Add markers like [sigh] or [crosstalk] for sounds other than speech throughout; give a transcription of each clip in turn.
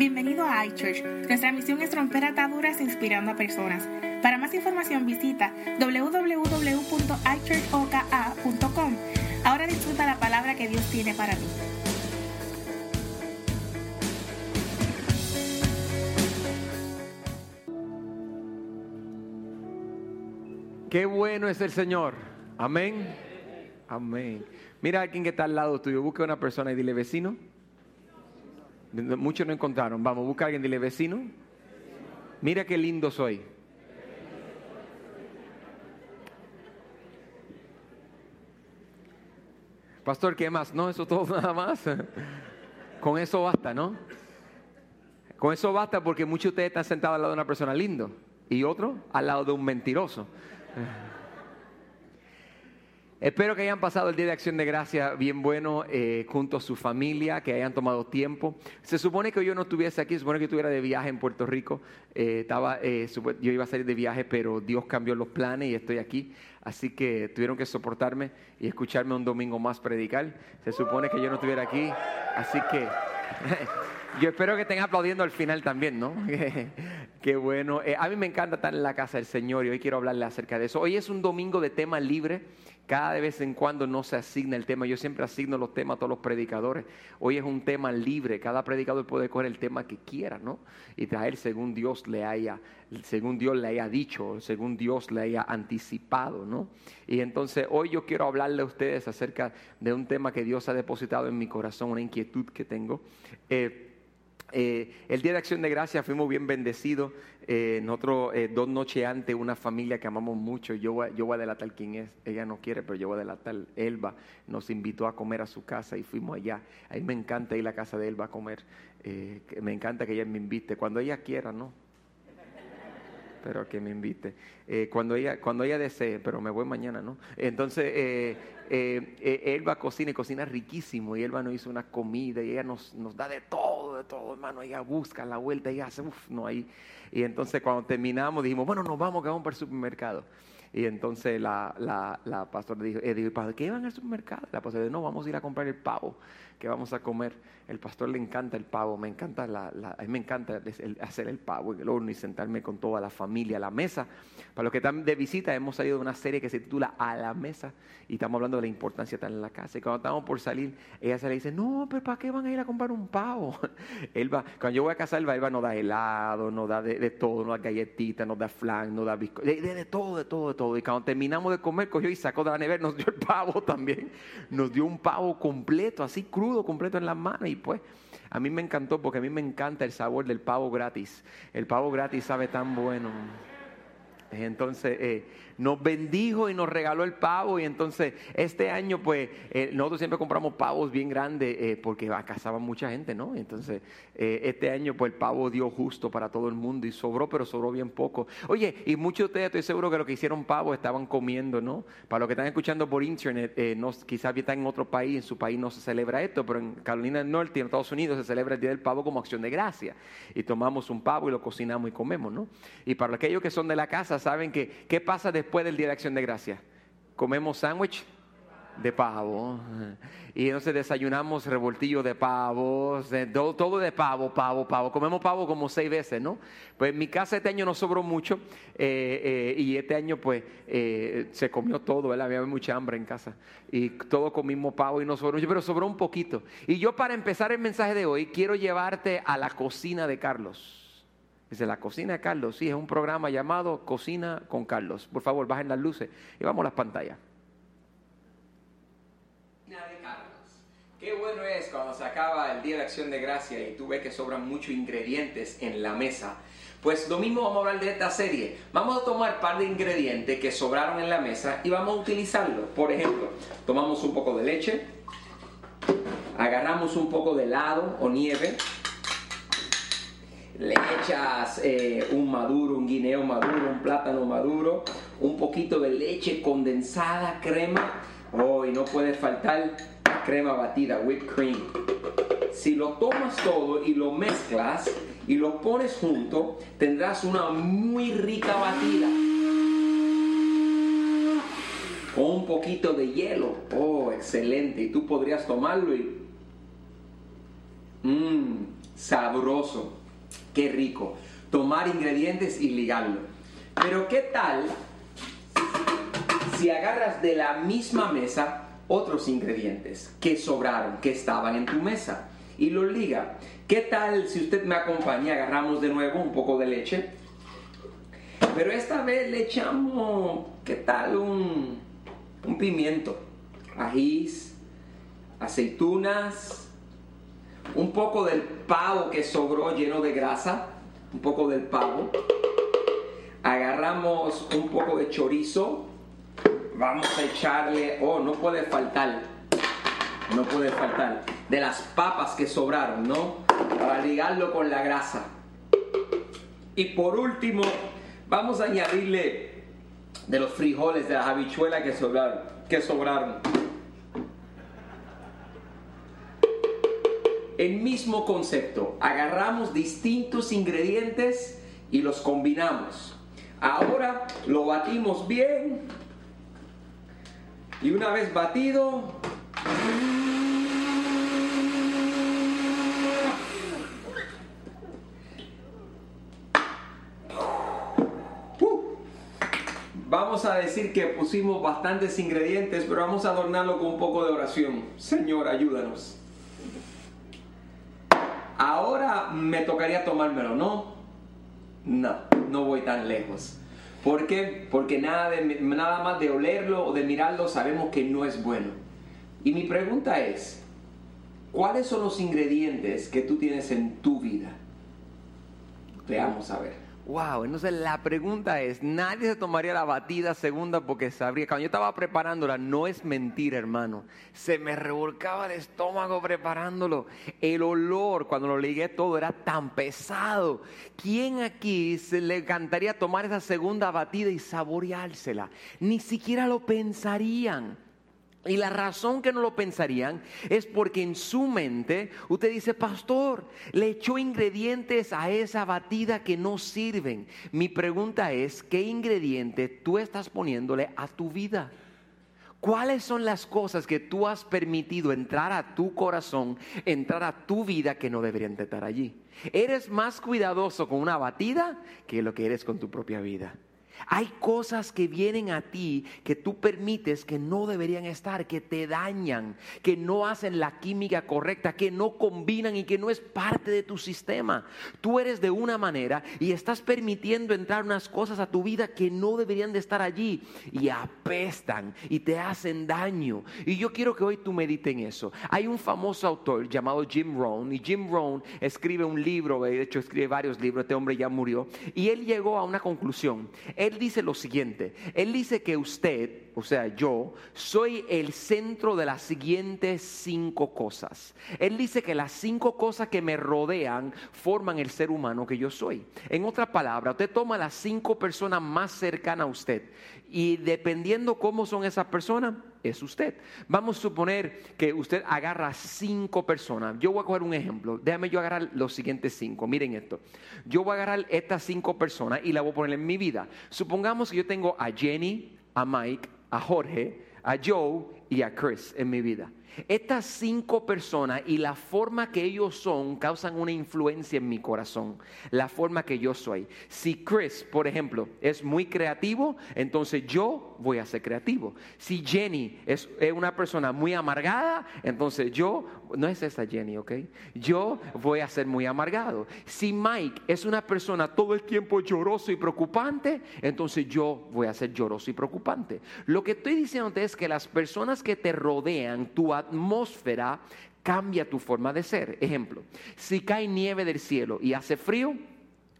Bienvenido a iChurch. Nuestra misión es romper ataduras inspirando a personas. Para más información visita www.ichurchoka.com. Ahora disfruta la palabra que Dios tiene para ti. Qué bueno es el Señor. Amén. Amén. Mira a alguien que está al lado tuyo. Busca a una persona y dile vecino. Muchos no encontraron. Vamos, busca a alguien dile vecino. Mira qué lindo soy. Pastor, ¿qué más? No, eso todo [laughs] nada más. Con eso basta, ¿no? Con eso basta porque muchos de ustedes están sentados al lado de una persona lindo y otro al lado de un mentiroso. Espero que hayan pasado el Día de Acción de Gracia bien bueno eh, junto a su familia, que hayan tomado tiempo. Se supone que yo no estuviese aquí, se supone que estuviera de viaje en Puerto Rico. Eh, estaba, eh, yo iba a salir de viaje, pero Dios cambió los planes y estoy aquí. Así que tuvieron que soportarme y escucharme un domingo más predicar. Se supone que yo no estuviera aquí, así que [laughs] yo espero que estén aplaudiendo al final también, ¿no? [laughs] Qué bueno. a mí me encanta estar en la casa del Señor y hoy quiero hablarle acerca de eso. Hoy es un domingo de tema libre. Cada vez en cuando no se asigna el tema. Yo siempre asigno los temas a todos los predicadores. Hoy es un tema libre. Cada predicador puede coger el tema que quiera, ¿no? Y traer según Dios le haya, según Dios le haya dicho, según Dios le haya anticipado, ¿no? Y entonces hoy yo quiero hablarle a ustedes acerca de un tema que Dios ha depositado en mi corazón, una inquietud que tengo. Eh, eh, el Día de Acción de Gracia fuimos bien bendecidos. Eh, nosotros eh, dos noches antes, una familia que amamos mucho, yo yo voy a delatar quién es, ella no quiere, pero yo voy a delatar, Elba nos invitó a comer a su casa y fuimos allá. A mí me encanta ir a la casa de Elba a comer, me encanta que ella me invite, cuando ella quiera, ¿no? Pero que me invite. cuando, ella, cuando ella desee, pero me voy mañana, ¿no? Entonces, Elba cocina y cocina riquísimo y Elba nos hizo una comida y ella nos, nos da de todo, de todo, hermano. Ella busca la vuelta, ella hace, uff, no, ahí y entonces cuando terminamos dijimos, bueno, nos vamos, que vamos para el supermercado. Y entonces la, la, la pastora dijo, eh, dijo, ¿qué van al supermercado? La pastora dijo, no, vamos a ir a comprar el pavo que vamos a comer. El pastor le encanta el pavo, me encanta la, a mí me encanta hacer el pavo en el horno y sentarme con toda la familia a la mesa. Para los que están de visita, hemos salido de una serie que se titula A la mesa y estamos hablando de la importancia de estar en la casa. Y cuando estamos por salir, ella se le dice, no, pero ¿para qué van a ir a comprar un pavo? [laughs] Elba, cuando yo voy a casa, Elba, Elba nos da helado, nos da de, todo, nos da galletitas, nos da flan, nos da bizcocho, de, de, todo, de todo, de todo. Y cuando terminamos de comer, cogió y sacó de la nevera, nos dio el pavo [laughs] también. Nos dio un pavo completo, así crudo, completo en las manos. Y pues, a mí me encantó porque a mí me encanta el sabor del pavo gratis. El pavo gratis sabe tan bueno. Entonces eh, nos bendijo y nos regaló el pavo y entonces este año pues eh, nosotros siempre compramos pavos bien grandes eh, porque cazaba mucha gente, ¿no? Entonces este año pues el pavo dio justo para todo el mundo y sobró, pero sobró bien poco. Oye, y muchos de ustedes estoy seguro que lo que hicieron pavo estaban comiendo, ¿no? Para los que están escuchando por internet, no, quizás están en otro país, en su país no se celebra esto, pero en Carolina del Norte en Estados Unidos se celebra el Día del Pavo como acción de gracia. Y tomamos un pavo y lo cocinamos y comemos, ¿no? Y para aquellos que son de la casa, saben que qué pasa después del Día de Acción de Gracia. Comemos sándwich de pavo. Y entonces desayunamos revoltillo de pavos, todo, de pavo, pavo, pavo. Comemos pavo como seis veces, ¿no? Pues en mi casa este año no sobró mucho eh, eh, y este año pues eh, se comió todo, ¿verdad? Había mucha hambre en casa y todo comimos pavo y no sobró mucho, pero sobró un poquito. Y yo para empezar el mensaje de hoy quiero llevarte a la cocina de Carlos. Dice, la cocina de Carlos, sí, es un programa llamado Cocina con Carlos. Por favor, bajen las luces y vamos a las pantallas. De Carlos. Qué bueno es cuando se acaba el Día de Acción de Gracia y tú ves que sobran muchos ingredientes en la mesa. Pues lo mismo vamos a hablar de esta serie. Vamos a tomar un par de ingredientes que sobraron en la mesa y vamos a utilizarlos. Por ejemplo, tomamos un poco de leche, agarramos un poco de helado o nieve, le echas eh, un maduro, un guineo maduro, un plátano maduro, un poquito de leche condensada, crema. Oh, y no puede faltar crema batida, whipped cream. Si lo tomas todo y lo mezclas y lo pones junto, tendrás una muy rica batida. Con un poquito de hielo. Oh, excelente. Y tú podrías tomarlo y... Mmm sabroso, qué rico. Tomar ingredientes y ligarlo. Pero ¿qué tal si agarras de la misma mesa otros ingredientes que sobraron, que estaban en tu mesa y los liga? ¿Qué tal si usted me acompaña? Agarramos de nuevo un poco de leche, pero esta vez le echamos, ¿qué tal? Un, un pimiento, ajís, aceitunas, un poco del pavo que sobró lleno de grasa, un poco del pavo. Agarramos un poco de chorizo, vamos a echarle, oh, no puede faltar, no puede faltar, de las papas que sobraron, ¿no? Para ligarlo con la grasa. Y por último, vamos a añadirle de los frijoles, de las habichuelas que sobraron. Que sobraron. El mismo concepto, agarramos distintos ingredientes y los combinamos. Ahora lo batimos bien y una vez batido, vamos a decir que pusimos bastantes ingredientes, pero vamos a adornarlo con un poco de oración. Señor, ayúdanos. Ahora me tocaría tomármelo, ¿no? No, no voy tan lejos. ¿Por qué? Porque nada, de, nada más de olerlo o de mirarlo sabemos que no es bueno. Y mi pregunta es, ¿cuáles son los ingredientes que tú tienes en tu vida? Veamos a ver. Wow, entonces la pregunta es, nadie se tomaría la batida segunda porque sabría, cuando yo estaba preparándola, no es mentira hermano, se me revolcaba el estómago preparándolo, el olor cuando lo ligué todo era tan pesado, ¿quién aquí se le encantaría tomar esa segunda batida y saboreársela? Ni siquiera lo pensarían. Y la razón que no lo pensarían es porque en su mente usted dice, pastor, le echó ingredientes a esa batida que no sirven. Mi pregunta es, ¿qué ingrediente tú estás poniéndole a tu vida? ¿Cuáles son las cosas que tú has permitido entrar a tu corazón, entrar a tu vida que no deberían estar allí? Eres más cuidadoso con una batida que lo que eres con tu propia vida. Hay cosas que vienen a ti que tú permites que no deberían estar, que te dañan, que no hacen la química correcta, que no combinan y que no es parte de tu sistema. Tú eres de una manera y estás permitiendo entrar unas cosas a tu vida que no deberían de estar allí y apestan y te hacen daño. Y yo quiero que hoy tú medites en eso. Hay un famoso autor llamado Jim Rohn y Jim Rohn escribe un libro, de hecho escribe varios libros, este hombre ya murió, y él llegó a una conclusión dice lo siguiente, él dice que usted, o sea, yo, soy el centro de las siguientes cinco cosas. Él dice que las cinco cosas que me rodean forman el ser humano que yo soy. En otra palabra, usted toma las cinco personas más cercanas a usted y dependiendo cómo son esas personas, es usted. Vamos a suponer que usted agarra cinco personas. Yo voy a coger un ejemplo. Déjame yo agarrar los siguientes cinco. Miren esto. Yo voy a agarrar estas cinco personas y la voy a poner en mi vida. Supongamos que yo tengo a Jenny, a Mike, a Jorge, a Joe y a Chris en mi vida. Estas cinco personas y la forma que ellos son causan una influencia en mi corazón, la forma que yo soy. Si Chris, por ejemplo, es muy creativo, entonces yo voy a ser creativo. Si Jenny es, una persona muy amargada, entonces yo, no es esa Jenny, ¿ok? Yo voy a ser muy amargado. Si Mike es una persona todo el tiempo lloroso y preocupante, entonces yo voy a ser lloroso y preocupante. Lo que estoy diciendo es que las personas que te rodean, tu atmósfera cambia tu forma de ser. Ejemplo, si cae nieve del cielo y hace frío,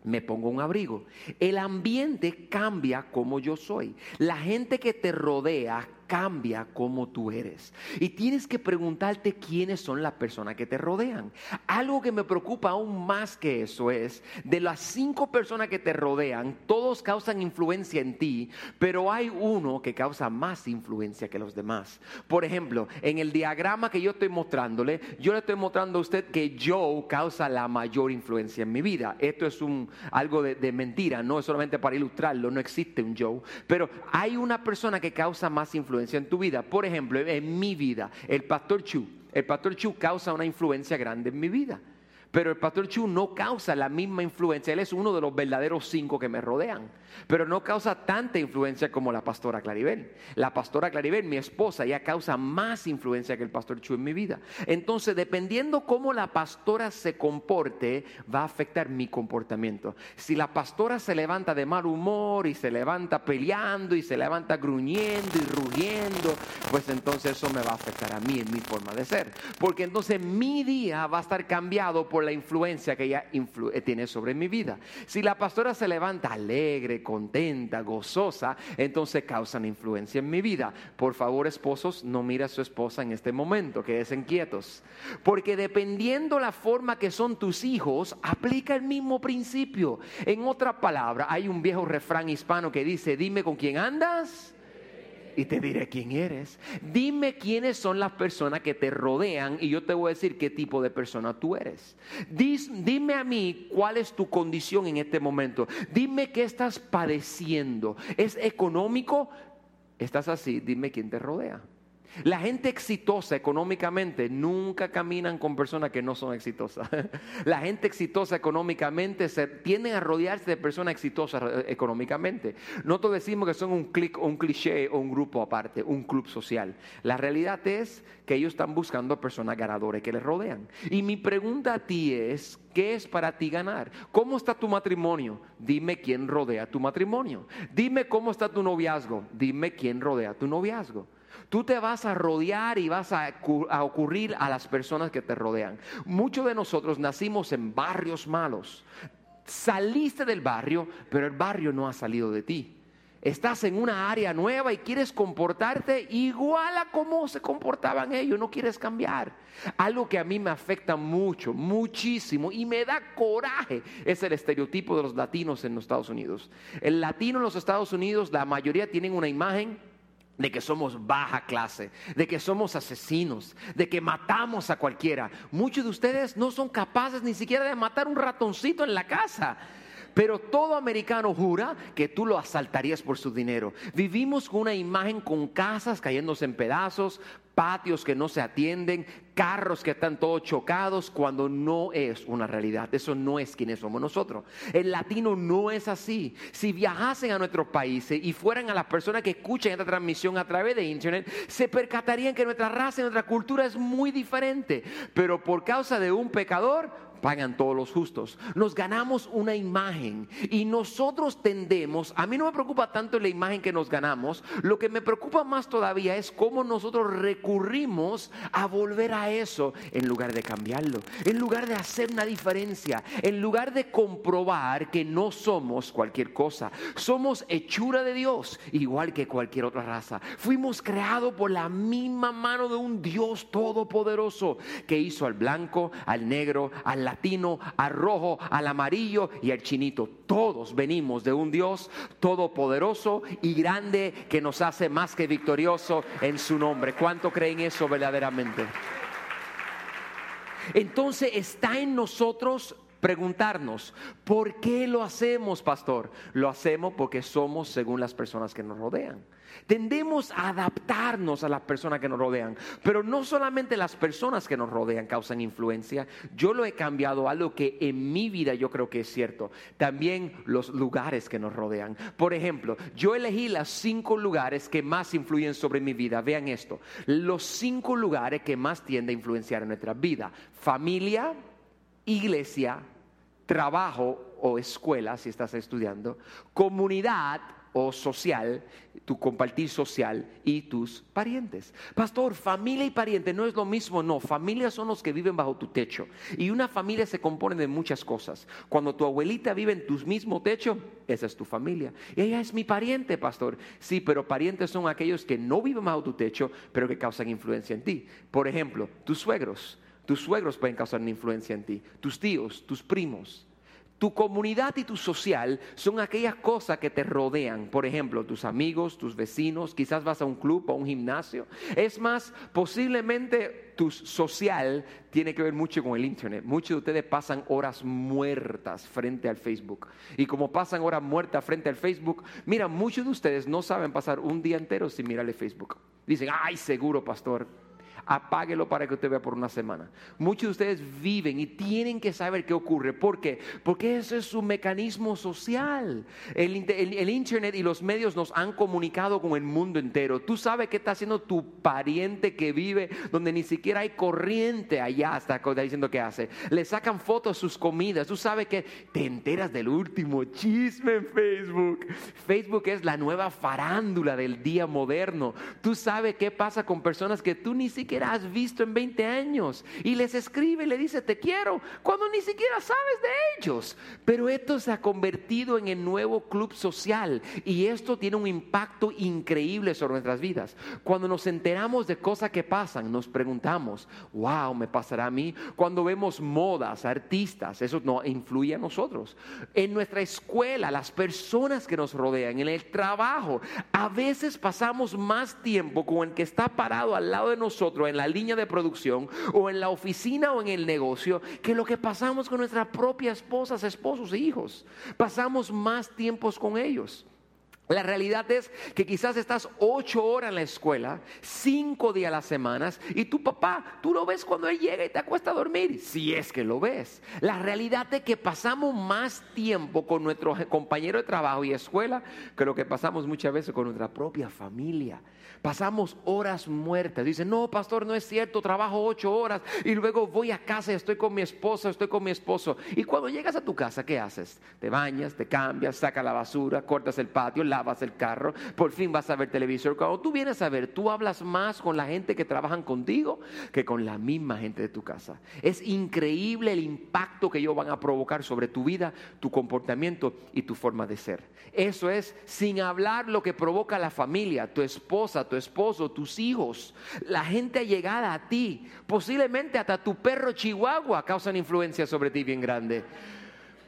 me pongo un abrigo. El ambiente cambia como yo soy. La gente que te rodea cambia como tú eres. Y tienes que preguntarte quiénes son las personas que te rodean. Algo que me preocupa aún más que eso es, de las cinco personas que te rodean, todos causan influencia en ti, pero hay uno que causa más influencia que los demás. Por ejemplo, en el diagrama que yo estoy mostrándole, yo le estoy mostrando a usted que Joe causa la mayor influencia en mi vida. Esto es un, algo de, de mentira, no es solamente para ilustrarlo, no existe un Joe, pero hay una persona que causa más influencia en tu vida. Por ejemplo, en mi vida, el pastor Chu. El pastor Chu causa una influencia grande en mi vida. Pero el pastor Chu no causa la misma influencia. Él es uno de los verdaderos cinco que me rodean. Pero no causa tanta influencia como la pastora Claribel. La pastora Claribel, mi esposa, ya causa más influencia que el pastor Chu en mi vida. Entonces, dependiendo cómo la pastora se comporte, va a afectar mi comportamiento. Si la pastora se levanta de mal humor y se levanta peleando y se levanta gruñendo y rugiendo, pues entonces eso me va a afectar a mí en mi forma de ser. Porque entonces mi día va a estar cambiado por la influencia que ella eh, tiene sobre mi vida. Si la pastora se levanta alegre, contenta, gozosa, entonces causan influencia en mi vida. Por favor, esposos, no mire a su esposa en este momento, que es inquietos. Porque dependiendo la forma que son tus hijos, aplica el mismo principio. En otra palabra, hay un viejo refrán hispano que dice, dime con quién andas y te diré quién eres. Dime quiénes son las personas que te rodean y yo te voy a decir qué tipo de persona tú eres. dime a mí cuál es tu condición en este momento. Dime qué estás padeciendo. ¿Es económico? ¿Estás así? Dime quién te rodea. La gente exitosa económicamente nunca caminan con personas que no son exitosas. [laughs] La gente exitosa económicamente se tienden a rodearse de personas exitosas eh, económicamente. Nosotros decimos que son un, clic, un cliché o un grupo aparte, un club social. La realidad es que ellos están buscando personas ganadoras que les rodean. Y mi pregunta a ti es, ¿qué es para ti ganar? ¿Cómo está tu matrimonio? Dime quién rodea tu matrimonio. Dime cómo está tu noviazgo. Dime quién rodea tu noviazgo. Tú te vas a rodear y vas a, ocurrir a las personas que te rodean. Muchos de nosotros nacimos en barrios malos. Saliste del barrio, pero el barrio no ha salido de ti. Estás en una área nueva y quieres comportarte igual a como se comportaban ellos, no quieres cambiar. Algo que a mí me afecta mucho, muchísimo y me da coraje es el estereotipo de los latinos en los Estados Unidos. El latino en los Estados Unidos, la mayoría tienen una imagen de que somos baja clase, de que somos asesinos, de que matamos a cualquiera. Muchos de ustedes no son capaces ni siquiera de matar un ratoncito en la casa. Pero todo americano jura que tú lo asaltarías por su dinero. Vivimos con una imagen con casas cayéndose en pedazos, patios que no se atienden, carros que están todos chocados, cuando no es una realidad. Eso no es quienes somos nosotros. El latino no es así. Si viajasen a nuestros países y fueran a las personas que escuchan esta transmisión a través de internet, se percatarían que nuestra raza y nuestra cultura es muy diferente. Pero por causa de un pecador, pagan todos los justos. Nos ganamos una imagen y nosotros tendemos, a mí no me preocupa tanto la imagen que nos ganamos, lo que me preocupa más todavía es cómo nosotros recurrimos a volver a eso en lugar de cambiarlo, en lugar de hacer una diferencia, en lugar de comprobar que no somos cualquier cosa, somos hechura de Dios, igual que cualquier otra raza. Fuimos creados por la misma mano de un Dios todopoderoso que hizo al blanco, al negro, al latino, al rojo, al amarillo y al chinito. Todos venimos de un Dios todopoderoso y grande que nos hace más que victorioso en su nombre. ¿Cuánto creen eso verdaderamente? Entonces está en nosotros preguntarnos, ¿por qué lo hacemos, pastor? Lo hacemos porque somos según las personas que nos rodean. Tendemos a adaptarnos a las personas que nos rodean, pero no solamente las personas que nos rodean causan influencia, yo lo he cambiado a algo que en mi vida yo creo que es cierto, también los lugares que nos rodean. Por ejemplo, yo elegí los cinco lugares que más influyen sobre mi vida, vean esto, los cinco lugares que más tienden a influenciar en nuestra vida, familia, iglesia, trabajo o escuela, si estás estudiando, comunidad, o social, tu compartir social y tus parientes. Pastor, familia y pariente no es lo mismo, no. Familia son los que viven bajo tu techo. Y una familia se compone de muchas cosas. Cuando tu abuelita vive en tu mismo techo, esa es tu familia. Ella es mi pariente, pastor. Sí, pero parientes son aquellos que no viven bajo tu techo, pero que causan influencia en ti. Por ejemplo, tus suegros. Tus suegros pueden causar influencia en ti. Tus tíos, tus primos tu comunidad y tu social son aquellas cosas que te rodean. Por ejemplo, tus amigos, tus vecinos, quizás vas a un club o a un gimnasio. Es más, posiblemente tu social tiene que ver mucho con el Internet. Muchos de ustedes pasan horas muertas frente al Facebook. Y como pasan horas muertas frente al Facebook, mira, muchos de ustedes no saben pasar un día entero sin mirarle Facebook. Dicen, ay, seguro, pastor apáguelo para que usted vea por una semana. Muchos de ustedes viven y tienen que saber qué ocurre. ¿Por qué? Porque eso es su mecanismo social. El, Internet y los medios nos han comunicado con el mundo entero. Tú sabes qué está haciendo tu pariente que vive donde ni siquiera hay corriente allá, está diciendo qué hace. Le sacan fotos sus comidas. Tú sabes que te enteras del último chisme en Facebook. Facebook es la nueva farándula del día moderno. Tú sabes qué pasa con personas que tú ni siquiera has visto en 20 años y les escribe y le dice te quiero cuando ni siquiera sabes de ellos. Pero esto se ha convertido en el nuevo club social y esto tiene un impacto increíble sobre nuestras vidas. Cuando nos enteramos de cosas que pasan, nos preguntamos, wow, ¿me pasará a mí? Cuando vemos modas, artistas, eso no influye a nosotros. En nuestra escuela, las personas que nos rodean, en el trabajo, a veces pasamos más tiempo con el que está parado al lado de nosotros en la línea de producción o en la oficina o en el negocio que lo que pasamos con nuestras propias esposas, esposos e hijos. Pasamos más tiempos con ellos. La realidad es que quizás estás ocho horas en la escuela, cinco días a las semanas, y tu papá, tú lo ves cuando él llega y te acuesta a dormir, si es que lo ves. La realidad es que pasamos más tiempo con nuestro compañero de trabajo y escuela que lo que pasamos muchas veces con nuestra propia familia. Pasamos horas muertas. Dice, no, pastor, no es cierto, trabajo ocho horas y luego voy a casa y estoy con mi esposa, estoy con mi esposo. Y cuando llegas a tu casa, ¿qué haces? Te bañas, te cambias, sacas la basura, cortas el patio, lavas el carro, por fin vas a ver televisor. Cuando tú vienes a ver, tú hablas más con la gente que trabajan contigo que con la misma gente de tu casa. Es increíble el impacto que ellos van a provocar sobre tu vida, tu comportamiento y tu forma de ser. Eso es sin hablar lo que provoca la familia, tu esposa, tu esposo, tus hijos, la gente allegada a ti, posiblemente hasta tu perro chihuahua causan influencia sobre ti bien grande.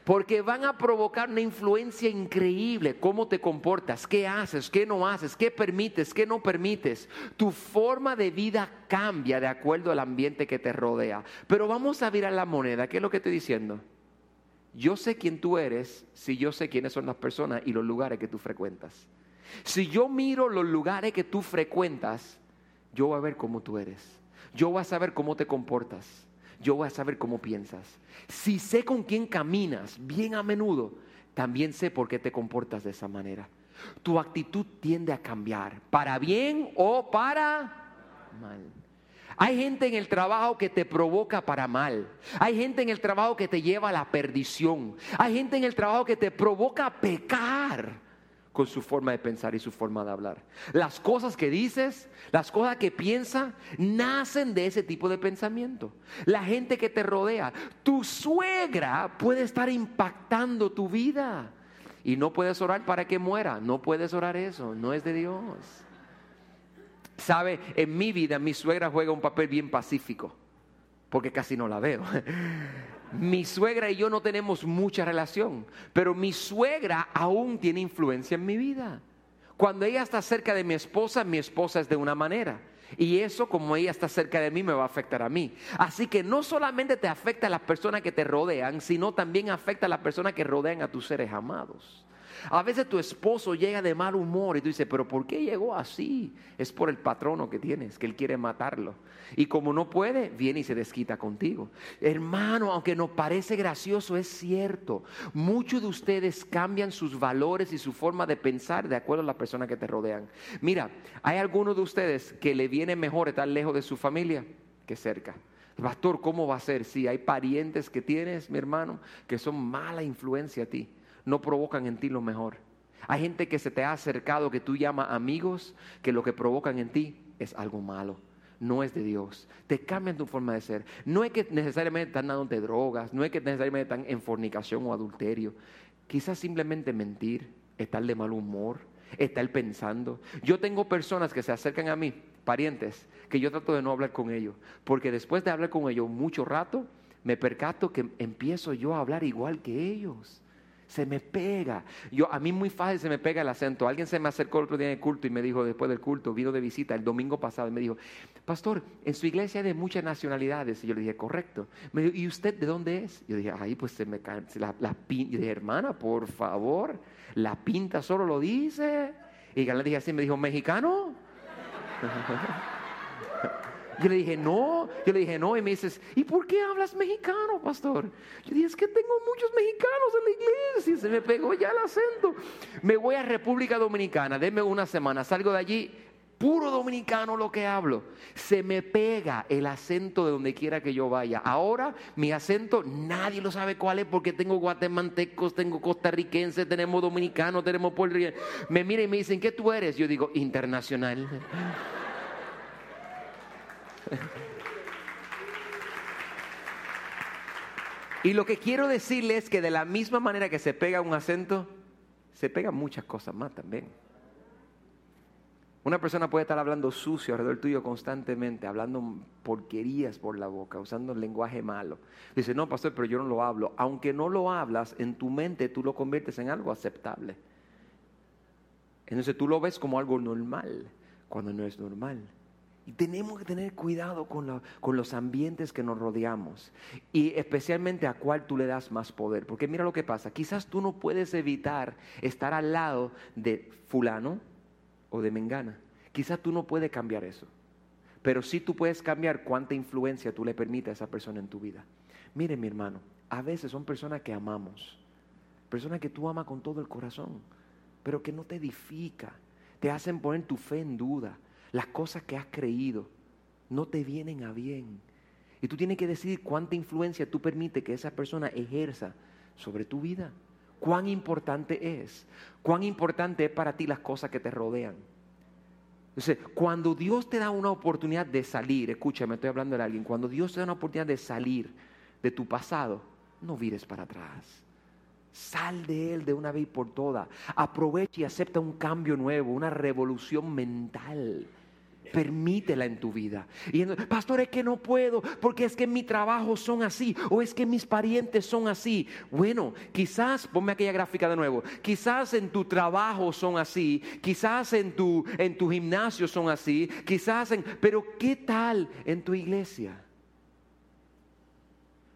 Porque van a provocar una influencia increíble. Cómo te comportas, qué haces, qué no haces, qué permites, qué no permites. Tu forma de vida cambia de acuerdo al ambiente que te rodea. Pero vamos a virar la moneda. ¿Qué es lo que estoy diciendo? Yo sé quién tú eres si yo sé quiénes son las personas y los lugares que tú frecuentas. Si yo miro los lugares que tú frecuentas, yo voy a ver cómo tú eres. Yo voy a saber cómo te comportas. Yo voy a saber cómo piensas. Si sé con quién caminas bien a menudo, también sé por qué te comportas de esa manera. Tu actitud tiende a cambiar, para bien o para mal. Hay gente en el trabajo que te provoca para mal. Hay gente en el trabajo que te lleva a la perdición. Hay gente en el trabajo que te provoca a pecar con su forma de pensar y su forma de hablar. Las cosas que dices, las cosas que piensas, nacen de ese tipo de pensamiento. La gente que te rodea, tu suegra puede estar impactando tu vida. Y no puedes orar para que muera, no puedes orar eso, no es de Dios. Sabe, en mi vida mi suegra juega un papel bien pacífico, porque casi no la veo. Mi suegra y yo no tenemos mucha relación, pero mi suegra aún tiene influencia en mi vida. Cuando ella está cerca de mi esposa, mi esposa es de una manera. Y eso, como ella está cerca de mí, me va a afectar a mí. Así que no solamente te afecta a las personas que te rodean, sino también afecta a las personas que rodean a tus seres amados. A veces tu esposo llega de mal humor y tú dices, pero ¿por qué llegó así? Es por el patrono que tienes, que él quiere matarlo. Y como no puede, viene y se desquita contigo. Hermano, aunque nos parece gracioso, es cierto. Muchos de ustedes cambian sus valores y su forma de pensar de acuerdo a las personas que te rodean. Mira, hay algunos de ustedes que le viene mejor estar lejos de su familia que cerca. Pastor, ¿cómo va a ser? Si hay parientes que tienes, mi hermano, que son mala influencia a ti no provocan en ti lo mejor. Hay gente que se te ha acercado, que tú llamas amigos, que lo que provocan en ti es algo malo. No es de Dios. Te cambian tu forma de ser. No es que necesariamente están dándote drogas, no es que necesariamente están en fornicación o adulterio. Quizás simplemente mentir, estar de mal humor, estar pensando. Yo tengo personas que se acercan a mí, parientes, que yo trato de no hablar con ellos, porque después de hablar con ellos mucho rato, me percato que empiezo yo a hablar igual que ellos se me pega. Yo, a mí muy fácil se me pega el acento. Alguien se me acercó el otro día en el culto y me dijo, después del culto, vino de visita el domingo pasado, y me dijo, pastor, en su iglesia hay de muchas nacionalidades. Y yo le dije, correcto. Me dijo, ¿y usted de dónde es? Yo dije, ahí pues se me cae la, la pinta. Dije, hermana, por favor, la pinta solo lo dice. Y le dije así, me dijo, ¿mexicano? [laughs] Yo le dije, no, yo le dije, no, y me dices, ¿y por qué hablas mexicano, pastor? Yo dije, es que tengo muchos mexicanos en la iglesia, y se me pegó ya el acento. Me voy a República Dominicana, denme una semana, salgo de allí, puro dominicano lo que hablo. Se me pega el acento de donde quiera que yo vaya. Ahora mi acento nadie lo sabe cuál es porque tengo guatemaltecos, tengo costarricenses, tenemos dominicanos, tenemos puertorriqueños. Me miran y me dicen, ¿qué tú eres? Yo digo, internacional. [laughs] Y lo que quiero decirle es que de la misma manera que se pega un acento, se pegan muchas cosas más también. Una persona puede estar hablando sucio alrededor tuyo constantemente, hablando porquerías por la boca, usando un lenguaje malo. Dice, no, pastor, pero yo no lo hablo. Aunque no lo hablas, en tu mente tú lo conviertes en algo aceptable. Entonces tú lo ves como algo normal, cuando no es normal. Y tenemos que tener cuidado con, con, los ambientes que nos rodeamos y especialmente a cuál tú le das más poder. Porque mira lo que pasa, quizás tú no puedes evitar estar al lado de fulano o de mengana. Quizás tú no puedes cambiar eso, pero sí tú puedes cambiar cuánta influencia tú le permites a esa persona en tu vida. Mire mi hermano, a veces son personas que amamos, personas que tú amas con todo el corazón, pero que no te edifica, te hacen poner tu fe en duda las cosas que has creído no te vienen a bien. Y tú tienes que decidir cuánta influencia tú permites que esa persona ejerza sobre tu vida. Cuán importante es. Cuán importante es para ti las cosas que te rodean. Entonces, cuando Dios te da una oportunidad de salir, escúchame, estoy hablando de alguien, cuando Dios te da una oportunidad de salir de tu pasado, no vires para atrás. Sal de él de una vez por todas. Aprovecha y acepta un cambio nuevo, una revolución mental. Permítela en tu vida. Y pastor, es que no puedo, porque es que mi trabajo son así, o es que mis parientes son así. Bueno, quizás, ponme aquella gráfica de nuevo, quizás en tu trabajo son así, quizás en tu, en tu gimnasio son así, quizás en, pero ¿qué tal en tu iglesia?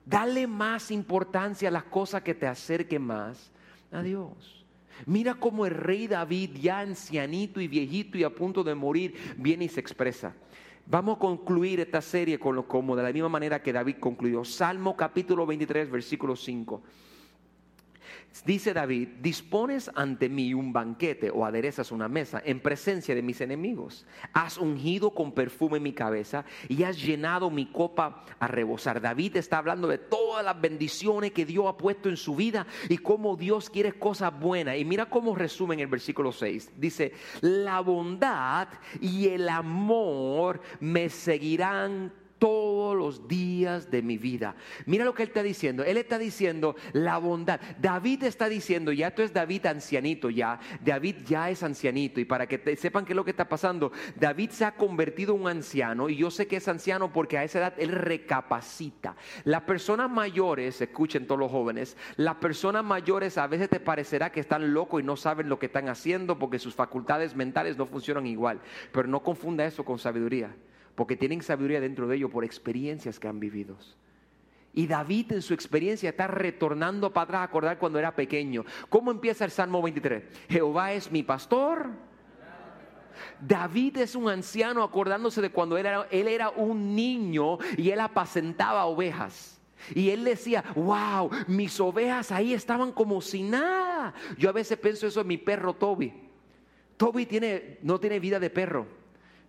Dale más importancia a las cosas que te acerquen más a Dios. Mira cómo el rey David, ya ancianito y viejito y a punto de morir, viene y se expresa. Vamos a concluir esta serie con lo como de la misma manera que David concluyó. Salmo capítulo 23, versículo 5. Dice David, dispones ante mí un banquete o aderezas una mesa en presencia de mis enemigos. Has ungido con perfume mi cabeza y has llenado mi copa a rebosar. David está hablando de todas las bendiciones que Dios ha puesto en su vida y cómo Dios quiere cosas buenas. Y mira cómo resume en el versículo 6. Dice, la bondad y el amor me seguirán todos los días de mi vida. Mira lo que él está diciendo. Él está diciendo la bondad. David está diciendo, ya tú es David ancianito, ya. David ya es ancianito. Y para que sepan qué es lo que está pasando, David se ha convertido en un anciano. Y yo sé que es anciano porque a esa edad él recapacita. Las personas mayores, escuchen todos los jóvenes, las personas mayores a veces te parecerá que están locos y no saben lo que están haciendo porque sus facultades mentales no funcionan igual. Pero no confunda eso con sabiduría porque tienen sabiduría dentro de ellos por experiencias que han vivido. Y David en su experiencia está retornando para atrás a acordar cuando era pequeño. ¿Cómo empieza el Salmo 23? Jehová es mi pastor. David es un anciano acordándose de cuando él era, él un niño y él apacentaba ovejas. Y él decía, wow, mis ovejas ahí estaban como si nada. Yo a veces pienso eso en mi perro Toby. Toby tiene, no tiene vida de perro.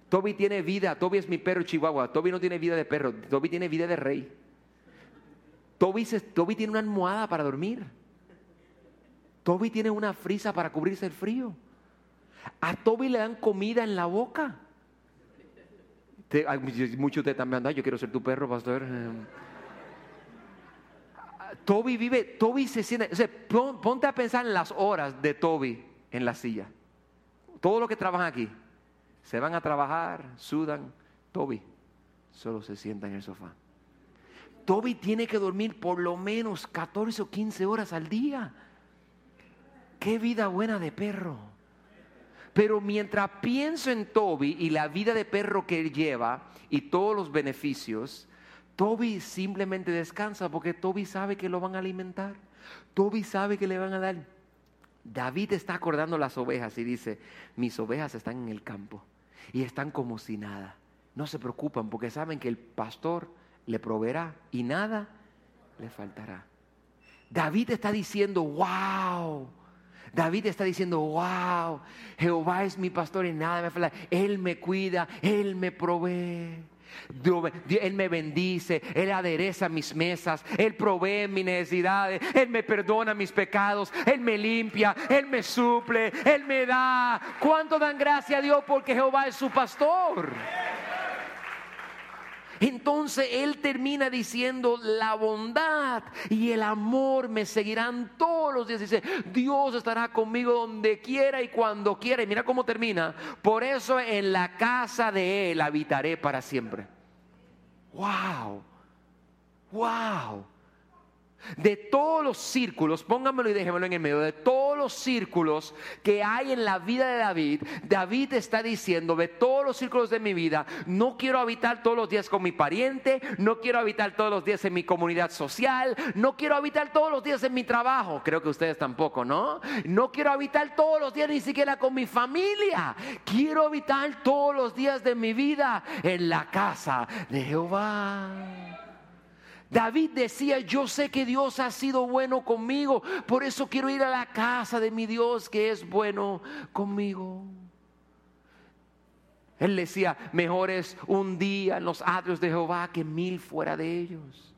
Toby tiene vida, Toby es mi perro chihuahua, Toby no tiene vida de perro, Toby tiene vida de rey. Toby, tiene una almohada para dormir. Toby tiene una frisa para cubrirse el frío. A Toby le dan comida en la boca. muchos de ustedes están yo quiero ser tu perro, pastor. Toby vive, Toby se siente, ponte a pensar en las horas de Toby en la silla. Todo lo que trabajan aquí. Se van a trabajar, sudan. Toby solo se sienta en el sofá. Toby tiene que dormir por lo menos 14 o 15 horas al día. Qué vida buena de perro. Pero mientras pienso en Toby y la vida de perro que él lleva y todos los beneficios, Toby simplemente descansa porque Toby sabe que lo van a alimentar. Toby sabe que le van a dar. David está acordando las ovejas y dice, mis ovejas están en el campo y están como si nada. no se preocupan porque saben que el pastor le proveerá y nada le faltará. David está diciendo, wow. David está diciendo, wow, Jehová es mi pastor y nada me falta. Él me cuida, Él me provee. Él me bendice, Él adereza mis mesas, Él provee mis necesidades, Él me perdona mis pecados, Él me limpia, Él me suple, Él me da. ¿Cuánto dan gracia a Dios porque Jehová es su pastor? Entonces Él termina diciendo, la bondad y el amor me seguirán todos los días. Dice, Dios estará conmigo donde quiera y cuando quiera. Y mira cómo termina. Por eso en la casa de Él habitaré para siempre. Wow. Wow. De todos los círculos, pónganmelo y déjenmelo en el medio, de todos los círculos que hay en la vida de David, David está diciendo, de todos los círculos de mi vida, no quiero habitar todos los días con mi pariente, no quiero habitar todos los días en mi comunidad social, no quiero habitar todos los días en mi trabajo, creo que ustedes tampoco, ¿no? No quiero habitar todos los días ni siquiera con mi familia, quiero habitar todos los días de mi vida en la casa de Jehová. David decía, yo sé que Dios ha sido bueno conmigo, por eso quiero ir a la casa de mi Dios que es bueno conmigo. Él decía, mejor es un día en los atrios de Jehová que mil fuera de ellos.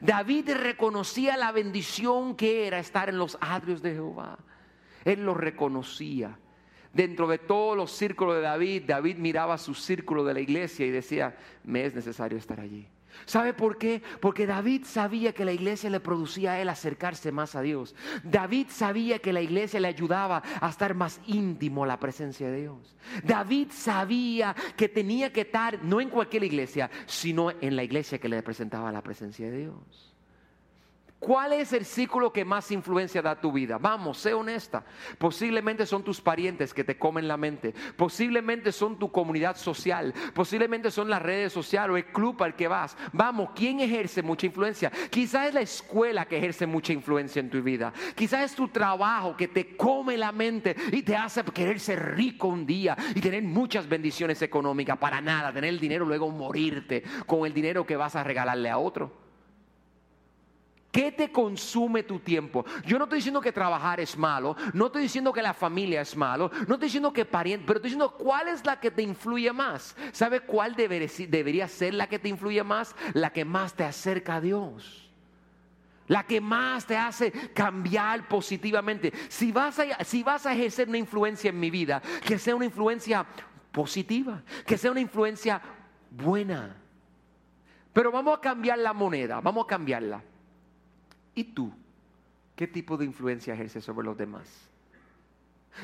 David reconocía la bendición que era estar en los atrios de Jehová. Él lo reconocía. Dentro de todos los círculos de David, David miraba su círculo de la iglesia y decía, me es necesario estar allí. ¿Sabe por qué? Porque David sabía que la iglesia le producía a él acercarse más a Dios. David sabía que la iglesia le ayudaba a estar más íntimo a la presencia de Dios. David sabía que tenía que estar no en cualquier iglesia, sino en la iglesia que le presentaba la presencia de Dios. ¿Cuál es el círculo que más influencia da a tu vida? Vamos, sé honesta. Posiblemente son tus parientes que te comen la mente. Posiblemente son tu comunidad social. Posiblemente son las redes sociales o el club al que vas. Vamos, ¿quién ejerce mucha influencia? Quizás es la escuela que ejerce mucha influencia en tu vida. Quizás es tu trabajo que te come la mente y te hace querer ser rico un día y tener muchas bendiciones económicas. Para nada, tener el dinero, luego morirte con el dinero que vas a regalarle a otro. ¿Qué te consume tu tiempo? Yo no estoy diciendo que trabajar es malo, no estoy diciendo que la familia es malo, no estoy diciendo que pariente, pero estoy diciendo cuál es la que te influye más. ¿Sabe cuál debería ser la que te influye más? La que más te acerca a Dios. La que más te hace cambiar positivamente. Si vas, a, si vas a ejercer una influencia en mi vida, que sea una influencia positiva, que sea una influencia buena. Pero vamos a cambiar la moneda, vamos a cambiarla. ¿Y tú? ¿Qué tipo de influencia ejerces sobre los demás?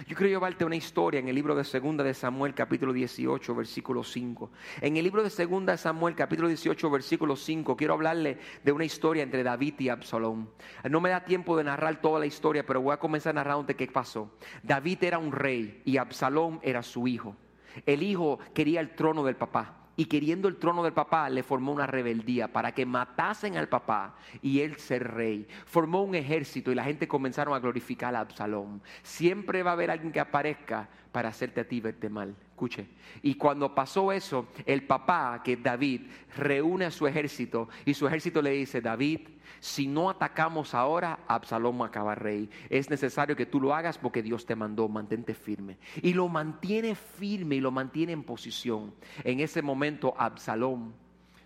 Yo quiero llevarte una historia en el libro de Segunda de Samuel, capítulo 18, versículo 5. En el libro de Segunda de Samuel, capítulo 18, versículo 5, quiero hablarle de una historia entre David y Absalón. No me da tiempo de narrar toda la historia, pero voy a comenzar narrándote qué pasó. David era un rey y Absalón era su hijo. El hijo quería el trono del papá y queriendo el trono del papá le formó una rebeldía para que matasen al papá y él ser rey. Formó un ejército y la gente comenzaron a glorificar a Absalón. Siempre va a haber alguien que aparezca para hacerte a ti verte mal. Escuche. Y cuando pasó eso, el papá, que David, reúne a su ejército y su ejército le dice, David, si no atacamos ahora, Absalom acaba rey. Es necesario que tú lo hagas porque Dios te mandó, mantente firme. Y lo mantiene firme y lo mantiene en posición. En ese momento, Absalom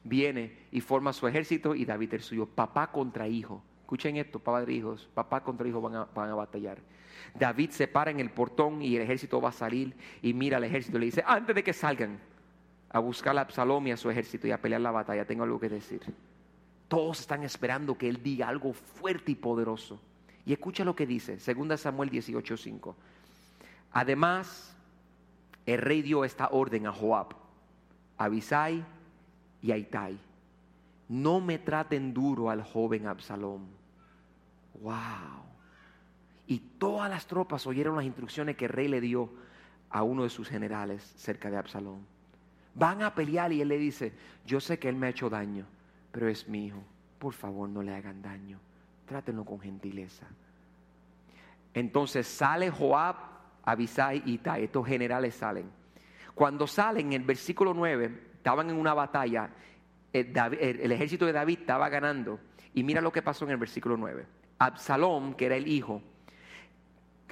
viene y forma su ejército y David el suyo. Papá contra hijo. Escuchen esto, padre e hijos. Papá contra hijo van a batallar. David se para en el portón y el ejército va a salir y mira al ejército y le dice, antes de que salgan a buscar a Absalom y a su ejército y a pelear la batalla, tengo algo que decir. Todos están esperando que él diga algo fuerte y poderoso. Y escucha lo que dice, 2 Samuel 18:5. Además, el rey dio esta orden a Joab, a Abisai y a Itai. No me traten duro al joven Absalom. Wow. Y todas las tropas oyeron las instrucciones que el rey le dio a uno de sus generales cerca de Absalón. Van a pelear y él le dice, yo sé que él me ha hecho daño, pero es mi hijo. Por favor, no le hagan daño. Trátenlo con gentileza. Entonces sale Joab, Abisai y Itai. Estos generales salen. Cuando salen, en el versículo 9, estaban en una batalla, el, ejército de David estaba ganando. Y mira lo que pasó en el versículo 9. Absalom, que era el hijo,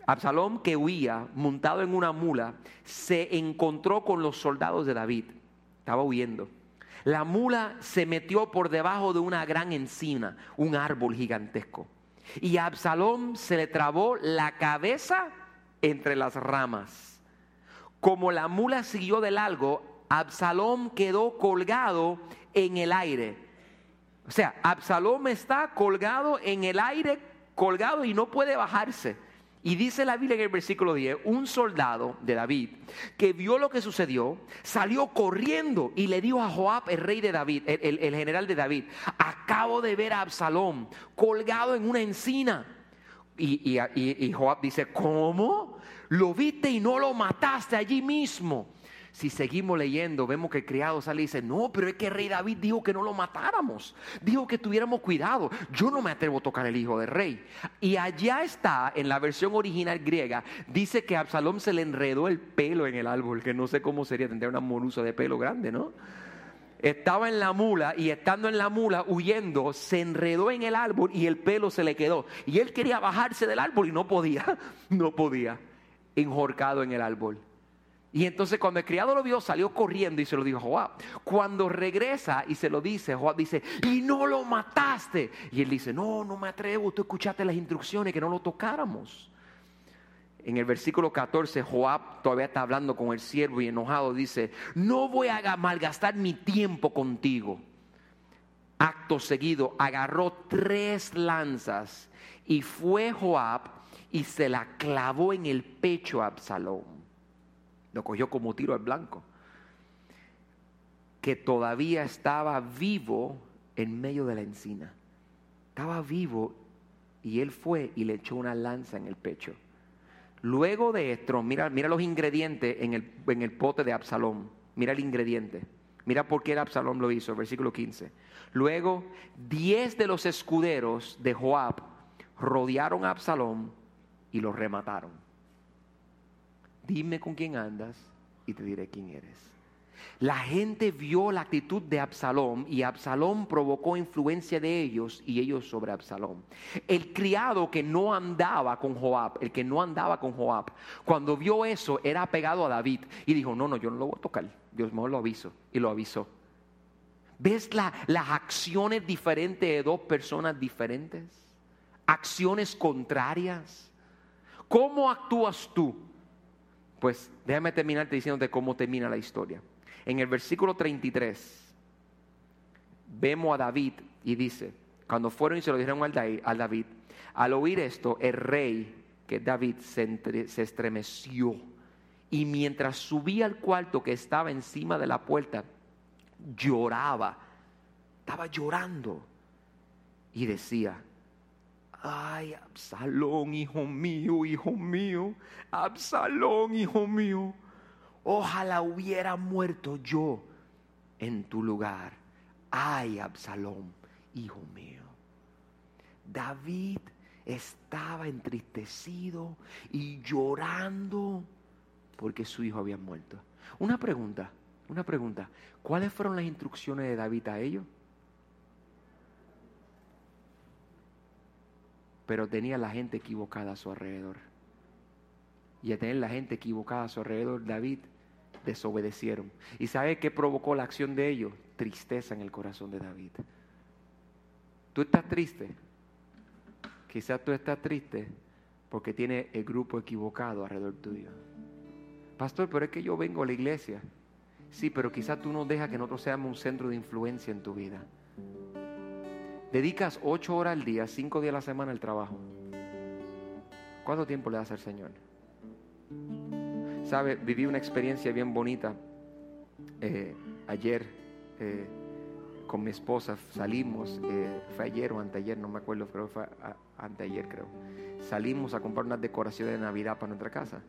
Absalom que huía montado en una mula, se encontró con los soldados de David. Estaba huyendo. La mula se metió por debajo de una gran encina, un árbol gigantesco. Y a Absalom se le trabó la cabeza entre las ramas. Como la mula siguió del algo, Absalom quedó colgado en el aire. O sea, Absalom está colgado en el aire, colgado y no puede bajarse. Y dice la Biblia en el versículo 10, un soldado de David que vio lo que sucedió, salió corriendo y le dijo a Joab, el rey de David, el, general de David, acabo de ver a Absalom colgado en una encina. Y Joab dice, ¿cómo? Lo viste y no lo mataste allí mismo si seguimos leyendo, vemos que el criado sale y dice, no, pero es que rey David dijo que no lo matáramos, dijo que tuviéramos cuidado, yo no me atrevo a tocar el hijo del rey. Y allá está, en la versión original griega, dice que Absalom se le enredó el pelo en el árbol, que no sé cómo sería, tendría una morusa de pelo grande, ¿no? estaba en la mula y estando en la mula huyendo, se enredó en el árbol y el pelo se le quedó. Y él quería bajarse del árbol y no podía, [laughs] no podía, enjorcado en el árbol. Y entonces cuando el criado lo vio, salió corriendo y se lo dijo a Joab. Cuando regresa y se lo dice, Joab dice, y no lo mataste. Y él dice, no, no me atrevo, tú escuchaste las instrucciones que no lo tocáramos. En el versículo 14, Joab todavía está hablando con el siervo y enojado dice, no voy a malgastar mi tiempo contigo. Acto seguido, agarró tres lanzas y fue Joab y se la clavó en el pecho a Absalón lo cogió como tiro al blanco, que todavía estaba vivo en medio de la encina. Estaba vivo y él fue y le echó una lanza en el pecho. Luego de esto, mira, mira los ingredientes en el, en el pote de Absalón. Mira el ingrediente. Mira por qué el Absalón lo hizo, versículo 15. Luego, diez de los escuderos de Joab rodearon a Absalón y lo remataron dime con quién andas y te diré quién eres. La gente vio la actitud de Absalón y Absalón provocó influencia de ellos y ellos sobre Absalón. El criado que no andaba con Joab, el que no andaba con Joab, cuando vio eso era apegado a David y dijo, no, no, yo no lo voy a tocar, Dios me lo aviso y lo avisó. ¿Ves las acciones diferentes de dos personas diferentes? Acciones contrarias. ¿Cómo actúas tú? Pues déjame terminarte diciéndote cómo termina la historia. En el versículo 33 vemos a David y dice, cuando fueron y se lo dijeron al David, al oír esto, el rey, que David, se estremeció. Y mientras subía al cuarto que estaba encima de la puerta, lloraba, estaba llorando. Y decía, Ay, Absalón, hijo mío, hijo mío, Absalón, hijo mío, ojalá hubiera muerto yo en tu lugar. Ay, Absalón, hijo mío. David estaba entristecido y llorando porque su hijo había muerto. Una pregunta, una pregunta. ¿Cuáles fueron las instrucciones de David a ellos? Pero tenía la gente equivocada a su alrededor. Y al tener la gente equivocada a su alrededor, David desobedecieron. ¿Y sabe qué provocó la acción de ellos? Tristeza en el corazón de David. Tú estás triste. Quizás tú estás triste porque tienes el grupo equivocado alrededor tuyo. Pastor, pero es que yo vengo a la iglesia. Sí, pero quizás tú no dejas que nosotros seamos un centro de influencia en tu vida. Dedicas ocho horas al día, cinco días a la semana al trabajo. ¿Cuánto tiempo le das al Señor? Sabe, viví una experiencia bien bonita eh, ayer eh, con mi esposa. Salimos, eh, fue ayer o anteayer, no me acuerdo, creo que fue anteayer, creo. Salimos a comprar unas decoraciones de Navidad para nuestra casa.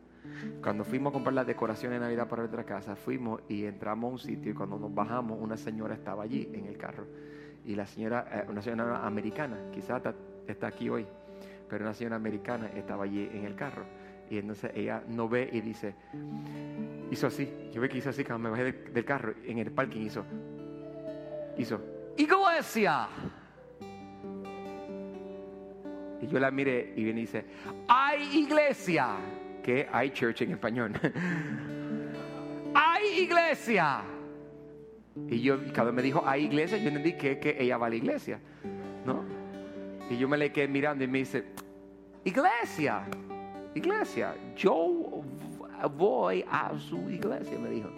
Cuando fuimos a comprar las decoraciones de Navidad para nuestra casa, fuimos y entramos a un sitio y cuando nos bajamos, una señora estaba allí en el carro y la señora, eh, una señora americana, quizás está, aquí hoy, pero una señora americana estaba allí en el carro Y entonces ella no ve y dice, hizo así. Yo ve que hizo así cuando me bajé del, carro en el parking. Hizo, hizo, iglesia. Y yo la miré y viene y dice, hay iglesia. Que hay church en español. [laughs] hay iglesia. Y yo, cuando me dijo hay iglesia, yo entendí que, que ella va a la iglesia. ¿No? Y yo me le quedé mirando y me dice, iglesia, iglesia, yo voy a su iglesia, me dijo.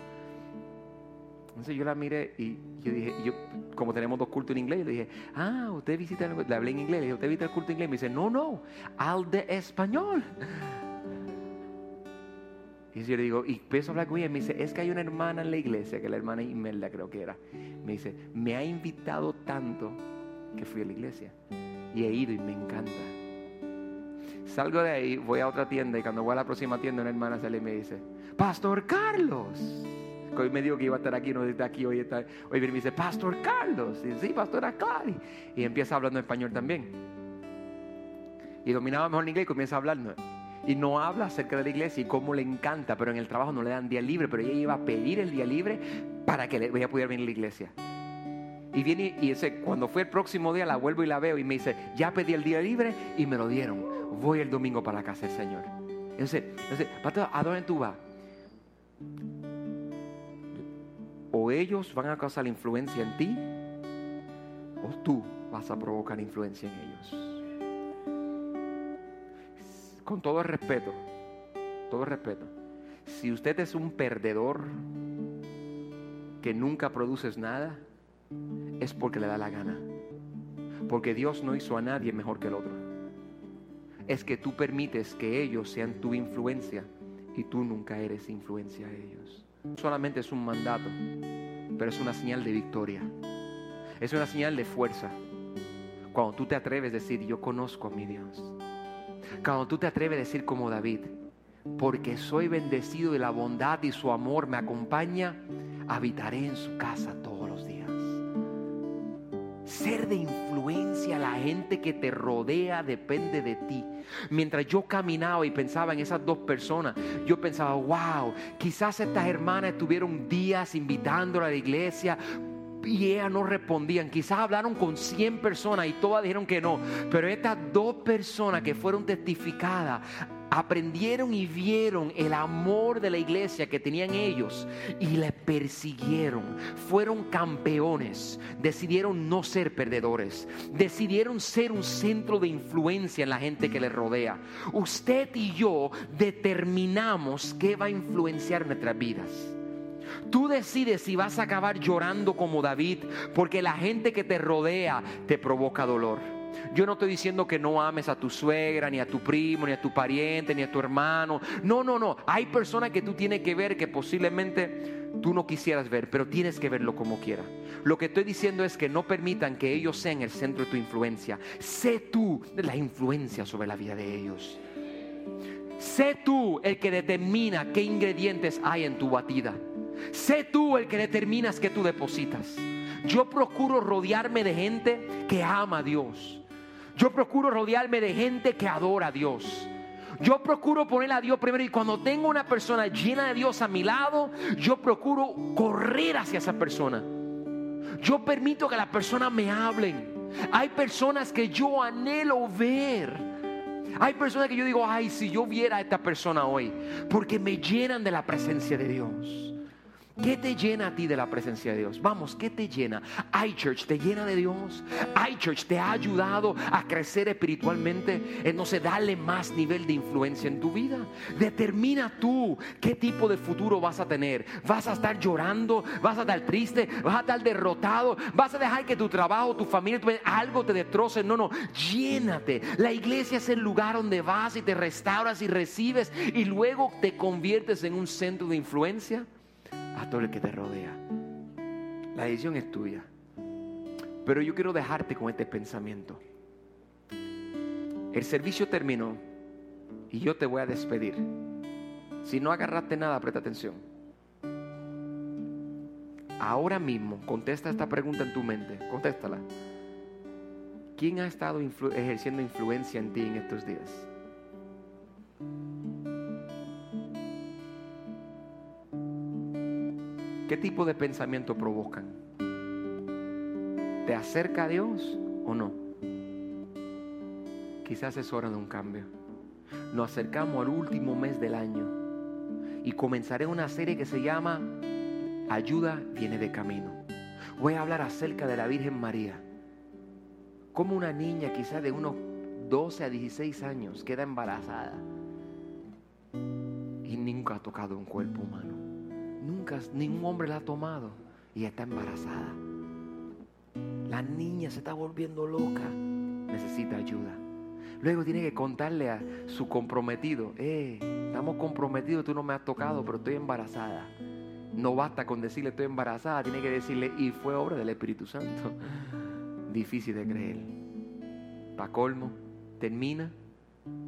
Entonces yo la miré y yo dije, yo, como tenemos dos cultos en inglés, yo le dije, ah, usted visita, le hablé en inglés, le dije, usted visita el culto en inglés. Me dice, no, no, al de español. Y yo le digo, y empiezo a hablar con ella, me dice, es que hay una hermana en la iglesia, que la hermana Imelda creo que era. Me dice, me ha invitado tanto que fui a la iglesia. Y he ido y me encanta. Salgo de ahí, voy a otra tienda y cuando voy a la próxima tienda una hermana sale y me dice, Pastor Carlos. Hoy me dijo que iba a estar aquí, no está aquí, hoy está. Hoy y me dice, Pastor Carlos. Y dice, sí, Pastor Clary. Y empieza hablando español también. Y dominaba mejor el inglés y comienza a hablar. Y no habla acerca de la iglesia y cómo le encanta, pero en el trabajo no le dan día libre, pero ella iba a pedir el día libre para que ella pudiera venir a la iglesia. Y viene y ese, cuando fue el próximo día la vuelvo y la veo y me dice, ya pedí el día libre y me lo dieron. Voy el domingo para la casa del Señor. Entonces, entonces ¿a dónde tú vas? O ellos van a causar influencia en ti, o tú vas a provocar influencia en ellos. Con todo el respeto, todo el respeto. Si usted es un perdedor que nunca produces nada, es porque le da la gana. Porque Dios no hizo a nadie mejor que el otro. Es que tú permites que ellos sean tu influencia y tú nunca eres influencia a ellos. Solamente es un mandato, pero es una señal de victoria. Es una señal de fuerza. Cuando tú te atreves a decir, yo conozco a mi Dios. Cuando tú te atreves a decir como David, porque soy bendecido de la bondad y su amor me acompaña, habitaré en su casa todo ser de influencia a la gente que te rodea depende de ti. Mientras yo caminaba y pensaba en esas dos personas, yo pensaba, wow, quizás estas hermanas estuvieron días invitándola a la iglesia, y ellas no respondían. Quizás hablaron con 100 personas y todas dijeron que no. Pero estas dos personas que fueron testificadas aprendieron y vieron el amor de la iglesia que tenían ellos y le persiguieron. Fueron campeones, decidieron no ser perdedores, decidieron ser un centro de influencia en la gente que les rodea. Usted y yo determinamos qué va a influenciar nuestras vidas. Tú decides si vas a acabar llorando como David porque la gente que te rodea te provoca dolor yo no estoy diciendo que no ames a tu suegra, ni a tu primo, ni a tu pariente, ni a tu hermano. No, no, no. Hay personas que tú tienes que ver que posiblemente tú no quisieras ver, pero tienes que verlo como quiera. Lo que estoy diciendo es que no permitan que ellos sean el centro de tu influencia. Sé tú la influencia sobre la vida de ellos. Sé tú el que determina qué ingredientes hay en tu batida. Sé tú el que determinas que tú depositas. Yo procuro rodearme de gente que ama a Dios. Yo procuro rodearme de gente que adora a Dios. Yo procuro poner a Dios primero y cuando tengo una persona llena de Dios a mi lado, yo procuro correr hacia esa persona. Yo permito que las personas me hablen. Hay personas que yo anhelo ver. Hay personas que yo digo, ay, si yo viera a esta persona hoy, porque me llenan de la presencia de Dios. ¿Qué te llena a ti de la presencia de Dios? Vamos, ¿qué te llena? iChurch te llena de Dios. iChurch te ha ayudado a crecer espiritualmente. Entonces, dale más nivel de influencia en tu vida. Determina tú qué tipo de futuro vas a tener. ¿Vas a estar llorando? ¿Vas a estar triste? ¿Vas a estar derrotado? ¿Vas a dejar que tu trabajo, tu familia, algo te destroce? No, no, llénate. La iglesia es el lugar donde vas y te restauras y recibes y luego te conviertes en un centro de influencia a todo el que te rodea. La decisión es tuya. Pero yo quiero dejarte con este pensamiento. El servicio terminó y yo te voy a despedir. Si no agarraste nada, presta atención. Ahora mismo, contesta esta pregunta en tu mente. Contéstala. ¿Quién ha estado ejerciendo influencia en ti en estos días? ¿Qué tipo de pensamiento provocan? ¿Te acerca a Dios o no? Quizás es hora de un cambio. Nos acercamos al último mes del año y comenzaré una serie que se llama Ayuda viene de camino. Voy a hablar acerca de la Virgen María. Como una niña quizás de unos 12 a 16 años queda embarazada y nunca ha tocado un cuerpo humano. Nunca, ningún hombre la ha tomado y está embarazada. La niña se está volviendo loca, necesita ayuda. Luego tiene que contarle a su comprometido, eh, estamos comprometidos, tú no me has tocado, pero estoy embarazada. No basta con decirle estoy embarazada, tiene que decirle y fue obra del Espíritu Santo. [laughs] Difícil de creer. Pa' colmo, termina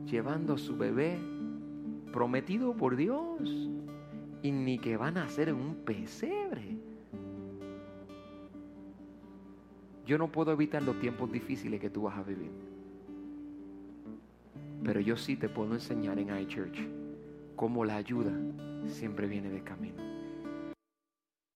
llevando a su bebé prometido por Dios y ni que van a hacer en un pesebre. Yo no puedo evitar los tiempos difíciles que tú vas a vivir. Pero yo sí te puedo enseñar en iChurch cómo la ayuda siempre viene de camino.